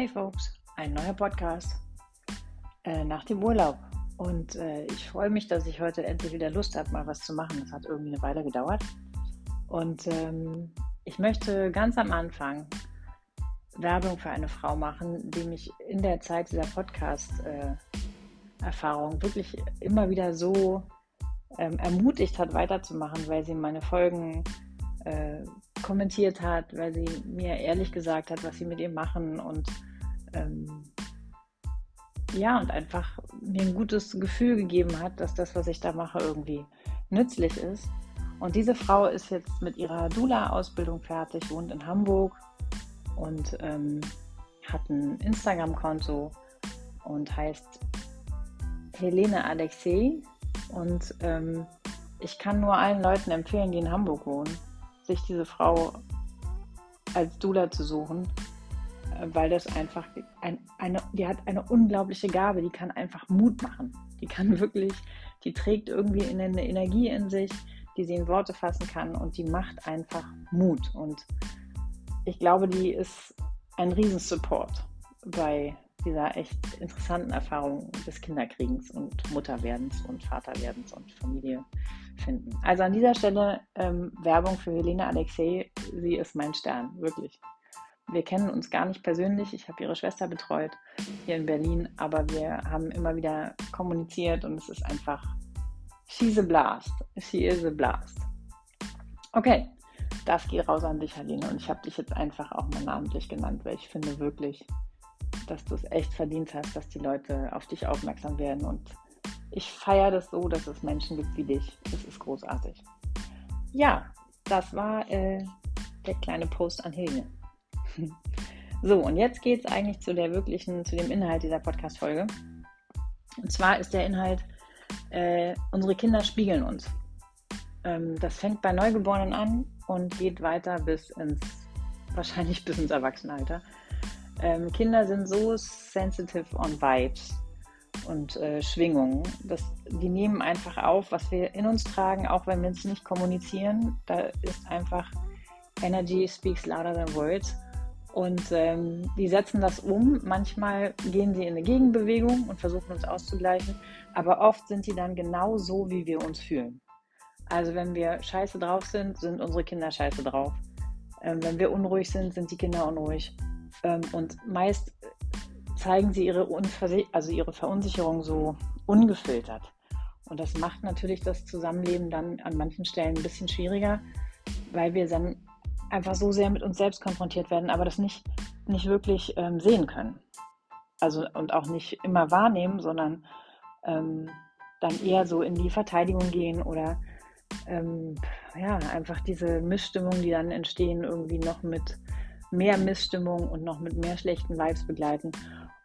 Hey Folks, ein neuer Podcast äh, nach dem Urlaub. Und äh, ich freue mich, dass ich heute endlich wieder Lust habe, mal was zu machen. Das hat irgendwie eine Weile gedauert. Und ähm, ich möchte ganz am Anfang Werbung für eine Frau machen, die mich in der Zeit dieser Podcast-Erfahrung äh, wirklich immer wieder so ähm, ermutigt hat, weiterzumachen, weil sie meine Folgen äh, kommentiert hat, weil sie mir ehrlich gesagt hat, was sie mit ihr machen und ähm, ja, und einfach mir ein gutes Gefühl gegeben hat, dass das, was ich da mache, irgendwie nützlich ist. Und diese Frau ist jetzt mit ihrer Dula-Ausbildung fertig, wohnt in Hamburg und ähm, hat ein Instagram-Konto und heißt Helene Alexei. Und ähm, ich kann nur allen Leuten empfehlen, die in Hamburg wohnen, sich diese Frau als Dula zu suchen, weil das einfach ein, eine, die hat eine unglaubliche Gabe, die kann einfach Mut machen. Die kann wirklich, die trägt irgendwie eine Energie in sich, die sie in Worte fassen kann und die macht einfach Mut. Und ich glaube, die ist ein Riesensupport bei dieser echt interessanten Erfahrung des Kinderkriegens und Mutterwerdens und Vaterwerdens und Familie finden. Also an dieser Stelle ähm, Werbung für Helene Alexei. Sie ist mein Stern, wirklich. Wir kennen uns gar nicht persönlich. Ich habe ihre Schwester betreut hier in Berlin, aber wir haben immer wieder kommuniziert und es ist einfach, she's a blast. She is a blast. Okay, das geht raus an dich, Helene. Und ich habe dich jetzt einfach auch mal namentlich genannt, weil ich finde wirklich, dass du es echt verdient hast, dass die Leute auf dich aufmerksam werden. Und ich feiere das so, dass es Menschen gibt wie dich. Das ist großartig. Ja, das war äh, der kleine Post an Helene. so, und jetzt geht es eigentlich zu der wirklichen, zu dem Inhalt dieser Podcast-Folge. Und zwar ist der Inhalt, äh, unsere Kinder spiegeln uns. Ähm, das fängt bei Neugeborenen an und geht weiter bis ins, wahrscheinlich bis ins Erwachsenenalter. Ähm, Kinder sind so sensitive on Vibes und äh, Schwingungen. Das, die nehmen einfach auf, was wir in uns tragen, auch wenn wir es nicht kommunizieren. Da ist einfach Energy speaks louder than words. Und ähm, die setzen das um. Manchmal gehen sie in eine Gegenbewegung und versuchen uns auszugleichen. Aber oft sind die dann genau so, wie wir uns fühlen. Also wenn wir scheiße drauf sind, sind unsere Kinder scheiße drauf. Ähm, wenn wir unruhig sind, sind die Kinder unruhig. Ähm, und meist zeigen sie ihre, also ihre Verunsicherung so ungefiltert. Und das macht natürlich das Zusammenleben dann an manchen Stellen ein bisschen schwieriger, weil wir dann einfach so sehr mit uns selbst konfrontiert werden, aber das nicht, nicht wirklich ähm, sehen können. Also und auch nicht immer wahrnehmen, sondern ähm, dann eher so in die Verteidigung gehen oder ähm, ja, einfach diese Missstimmungen, die dann entstehen, irgendwie noch mit mehr Missstimmung und noch mit mehr schlechten Vibes begleiten.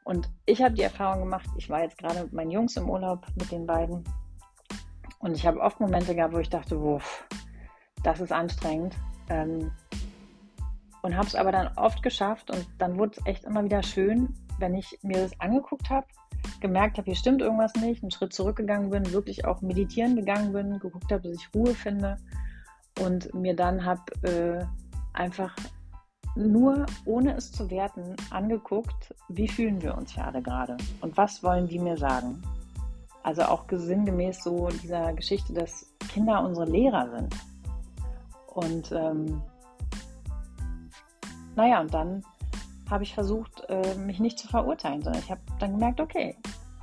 Und ich habe die Erfahrung gemacht, ich war jetzt gerade mit meinen Jungs im Urlaub mit den beiden und ich habe oft Momente gehabt, wo ich dachte, wuff, das ist anstrengend. Ähm, und habe es aber dann oft geschafft und dann wurde es echt immer wieder schön, wenn ich mir das angeguckt habe, gemerkt habe, hier stimmt irgendwas nicht, einen Schritt zurückgegangen bin, wirklich auch meditieren gegangen bin, geguckt habe, dass ich Ruhe finde und mir dann habe äh, einfach nur ohne es zu werten angeguckt, wie fühlen wir uns hier alle gerade und was wollen die mir sagen. Also auch sinngemäß so dieser Geschichte, dass Kinder unsere Lehrer sind. Und ähm, naja, und dann habe ich versucht, äh, mich nicht zu verurteilen, sondern ich habe dann gemerkt, okay,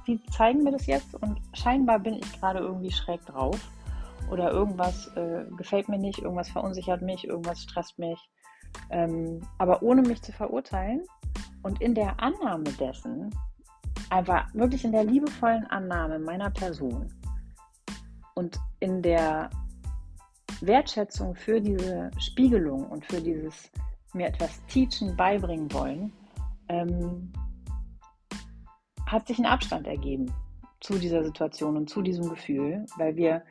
die zeigen mir das jetzt und scheinbar bin ich gerade irgendwie schräg drauf oder irgendwas äh, gefällt mir nicht, irgendwas verunsichert mich, irgendwas stresst mich. Ähm, aber ohne mich zu verurteilen und in der Annahme dessen, einfach wirklich in der liebevollen Annahme meiner Person und in der Wertschätzung für diese Spiegelung und für dieses mir etwas teachen, beibringen wollen, ähm, hat sich ein Abstand ergeben zu dieser Situation und zu diesem Gefühl, weil wir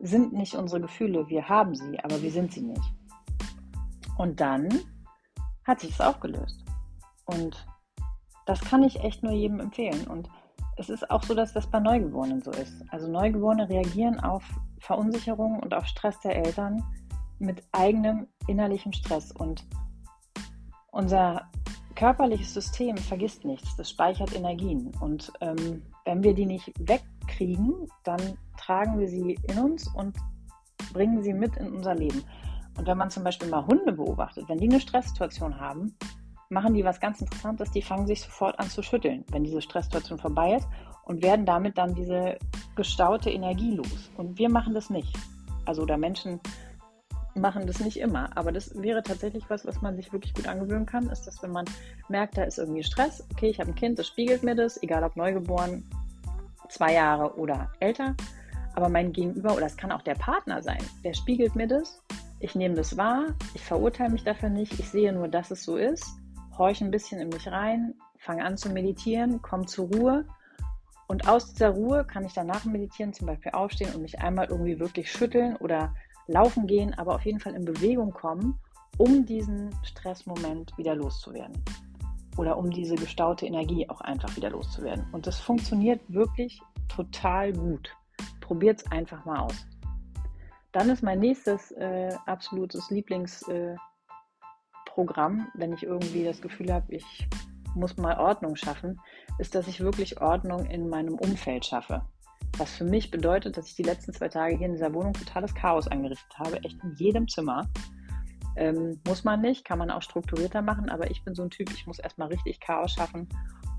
sind nicht unsere Gefühle, wir haben sie, aber wir sind sie nicht. Und dann hat sich es aufgelöst. Und das kann ich echt nur jedem empfehlen. Und es ist auch so, dass das bei Neugeborenen so ist. Also Neugeborene reagieren auf Verunsicherung und auf Stress der Eltern mit eigenem innerlichem Stress. Und unser körperliches System vergisst nichts, das speichert Energien. Und ähm, wenn wir die nicht wegkriegen, dann tragen wir sie in uns und bringen sie mit in unser Leben. Und wenn man zum Beispiel mal Hunde beobachtet, wenn die eine Stresssituation haben, machen die was ganz Interessantes, die fangen sich sofort an zu schütteln, wenn diese Stresssituation vorbei ist und werden damit dann diese gestaute Energie los. Und wir machen das nicht. Also oder Menschen machen das nicht immer, aber das wäre tatsächlich was, was man sich wirklich gut angewöhnen kann, ist, dass wenn man merkt, da ist irgendwie Stress, okay, ich habe ein Kind, das spiegelt mir das, egal ob neugeboren, zwei Jahre oder älter, aber mein Gegenüber, oder es kann auch der Partner sein, der spiegelt mir das, ich nehme das wahr, ich verurteile mich dafür nicht, ich sehe nur, dass es so ist, horche ein bisschen in mich rein, fange an zu meditieren, komme zur Ruhe und aus dieser Ruhe kann ich danach meditieren, zum Beispiel aufstehen und mich einmal irgendwie wirklich schütteln oder laufen gehen, aber auf jeden Fall in Bewegung kommen, um diesen Stressmoment wieder loszuwerden. Oder um diese gestaute Energie auch einfach wieder loszuwerden. Und das funktioniert wirklich total gut. Probiert es einfach mal aus. Dann ist mein nächstes äh, absolutes Lieblingsprogramm, äh, wenn ich irgendwie das Gefühl habe, ich muss mal Ordnung schaffen, ist, dass ich wirklich Ordnung in meinem Umfeld schaffe. Was für mich bedeutet, dass ich die letzten zwei Tage hier in dieser Wohnung totales Chaos angerichtet habe, echt in jedem Zimmer. Ähm, muss man nicht, kann man auch strukturierter machen, aber ich bin so ein Typ, ich muss erstmal richtig Chaos schaffen,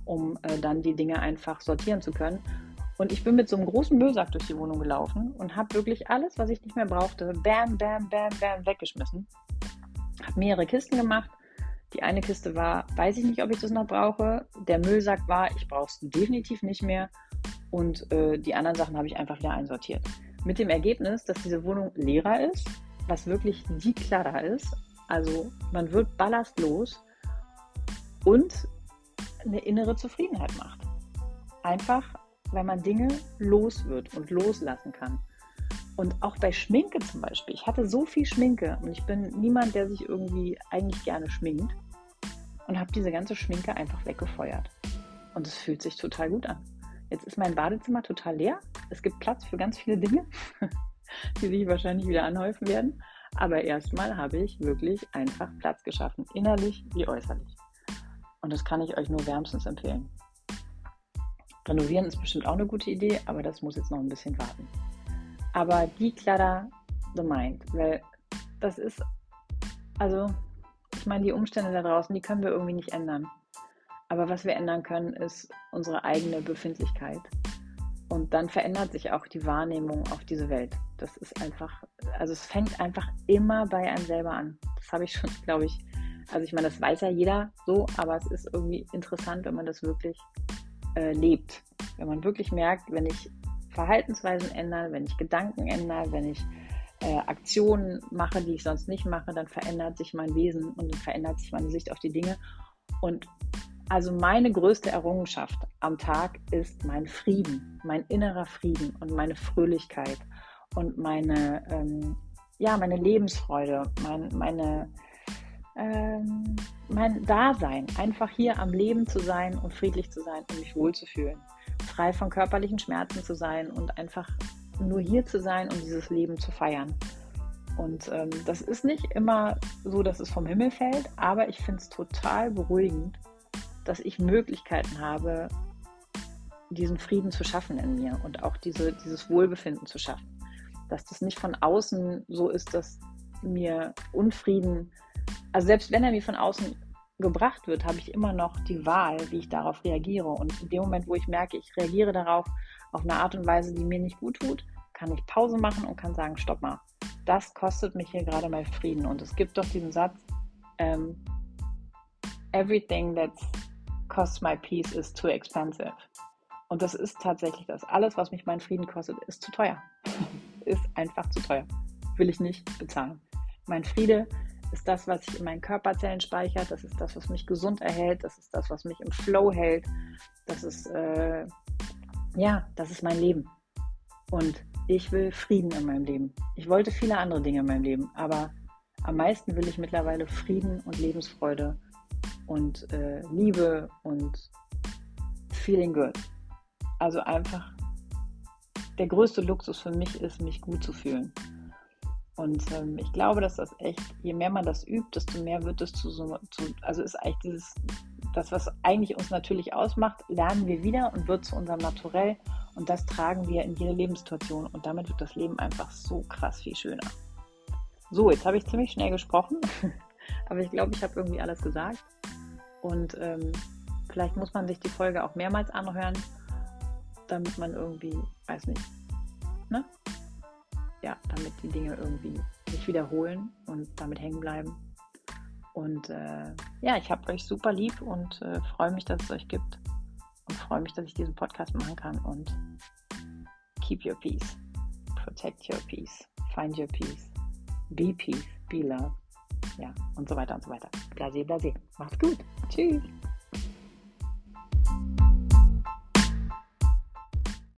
um äh, dann die Dinge einfach sortieren zu können. Und ich bin mit so einem großen Müllsack durch die Wohnung gelaufen und habe wirklich alles, was ich nicht mehr brauchte, bam, bam, bam, bam, weggeschmissen. Habe mehrere Kisten gemacht. Die eine Kiste war, weiß ich nicht, ob ich das noch brauche. Der Müllsack war, ich brauche es definitiv nicht mehr und äh, die anderen Sachen habe ich einfach wieder einsortiert. Mit dem Ergebnis, dass diese Wohnung leerer ist, was wirklich die klarer ist. Also man wird ballastlos und eine innere Zufriedenheit macht. Einfach, weil man Dinge los wird und loslassen kann. Und auch bei Schminke zum Beispiel. Ich hatte so viel Schminke und ich bin niemand, der sich irgendwie eigentlich gerne schminkt. Und habe diese ganze Schminke einfach weggefeuert. Und es fühlt sich total gut an. Jetzt ist mein Badezimmer total leer. Es gibt Platz für ganz viele Dinge, die sich wahrscheinlich wieder anhäufen werden. Aber erstmal habe ich wirklich einfach Platz geschaffen, innerlich wie äußerlich. Und das kann ich euch nur wärmstens empfehlen. Renovieren ist bestimmt auch eine gute Idee, aber das muss jetzt noch ein bisschen warten. Aber declutter the mind, weil das ist, also, ich meine, die Umstände da draußen, die können wir irgendwie nicht ändern. Aber was wir ändern können, ist unsere eigene Befindlichkeit. Und dann verändert sich auch die Wahrnehmung auf diese Welt. Das ist einfach, also es fängt einfach immer bei einem selber an. Das habe ich schon, glaube ich, also ich meine, das weiß ja jeder so, aber es ist irgendwie interessant, wenn man das wirklich äh, lebt. Wenn man wirklich merkt, wenn ich Verhaltensweisen ändere, wenn ich Gedanken ändere, wenn ich äh, Aktionen mache, die ich sonst nicht mache, dann verändert sich mein Wesen und dann verändert sich meine Sicht auf die Dinge. Und also meine größte Errungenschaft am Tag ist mein Frieden, mein innerer Frieden und meine Fröhlichkeit und meine, ähm, ja, meine Lebensfreude, mein, meine, ähm, mein Dasein, einfach hier am Leben zu sein und friedlich zu sein und mich wohlzufühlen, frei von körperlichen Schmerzen zu sein und einfach nur hier zu sein und dieses Leben zu feiern. Und ähm, das ist nicht immer so, dass es vom Himmel fällt, aber ich finde es total beruhigend, dass ich Möglichkeiten habe, diesen Frieden zu schaffen in mir und auch diese, dieses Wohlbefinden zu schaffen. Dass das nicht von außen so ist, dass mir Unfrieden, also selbst wenn er mir von außen gebracht wird, habe ich immer noch die Wahl, wie ich darauf reagiere. Und in dem Moment, wo ich merke, ich reagiere darauf auf eine Art und Weise, die mir nicht gut tut, kann ich Pause machen und kann sagen, stopp mal, das kostet mich hier gerade mal Frieden. Und es gibt doch diesen Satz, ähm, everything that's costs my peace is too expensive. Und das ist tatsächlich das. Alles, was mich meinen Frieden kostet, ist zu teuer. ist einfach zu teuer. Will ich nicht bezahlen. Mein Friede ist das, was sich in meinen Körperzellen speichert. Das ist das, was mich gesund erhält. Das ist das, was mich im Flow hält. Das ist, äh, ja, das ist mein Leben. Und ich will Frieden in meinem Leben. Ich wollte viele andere Dinge in meinem Leben, aber am meisten will ich mittlerweile Frieden und Lebensfreude und äh, Liebe und feeling good. Also einfach der größte Luxus für mich ist, mich gut zu fühlen. Und ähm, ich glaube, dass das echt, je mehr man das übt, desto mehr wird es zu so, zu, also ist eigentlich dieses das, was eigentlich uns natürlich ausmacht, lernen wir wieder und wird zu unserem Naturell. Und das tragen wir in jede Lebenssituation. Und damit wird das Leben einfach so krass viel schöner. So, jetzt habe ich ziemlich schnell gesprochen. Aber ich glaube, ich habe irgendwie alles gesagt. Und ähm, vielleicht muss man sich die Folge auch mehrmals anhören, damit man irgendwie, weiß nicht, ne? Ja, damit die Dinge irgendwie sich wiederholen und damit hängen bleiben. Und äh, ja, ich habe euch super lieb und äh, freue mich, dass es euch gibt. Und freue mich, dass ich diesen Podcast machen kann. Und keep your peace. Protect your peace. Find your peace. Be peace. Be love. Ja, und so weiter und so weiter. Blase, blase. Macht's gut. Tschüss.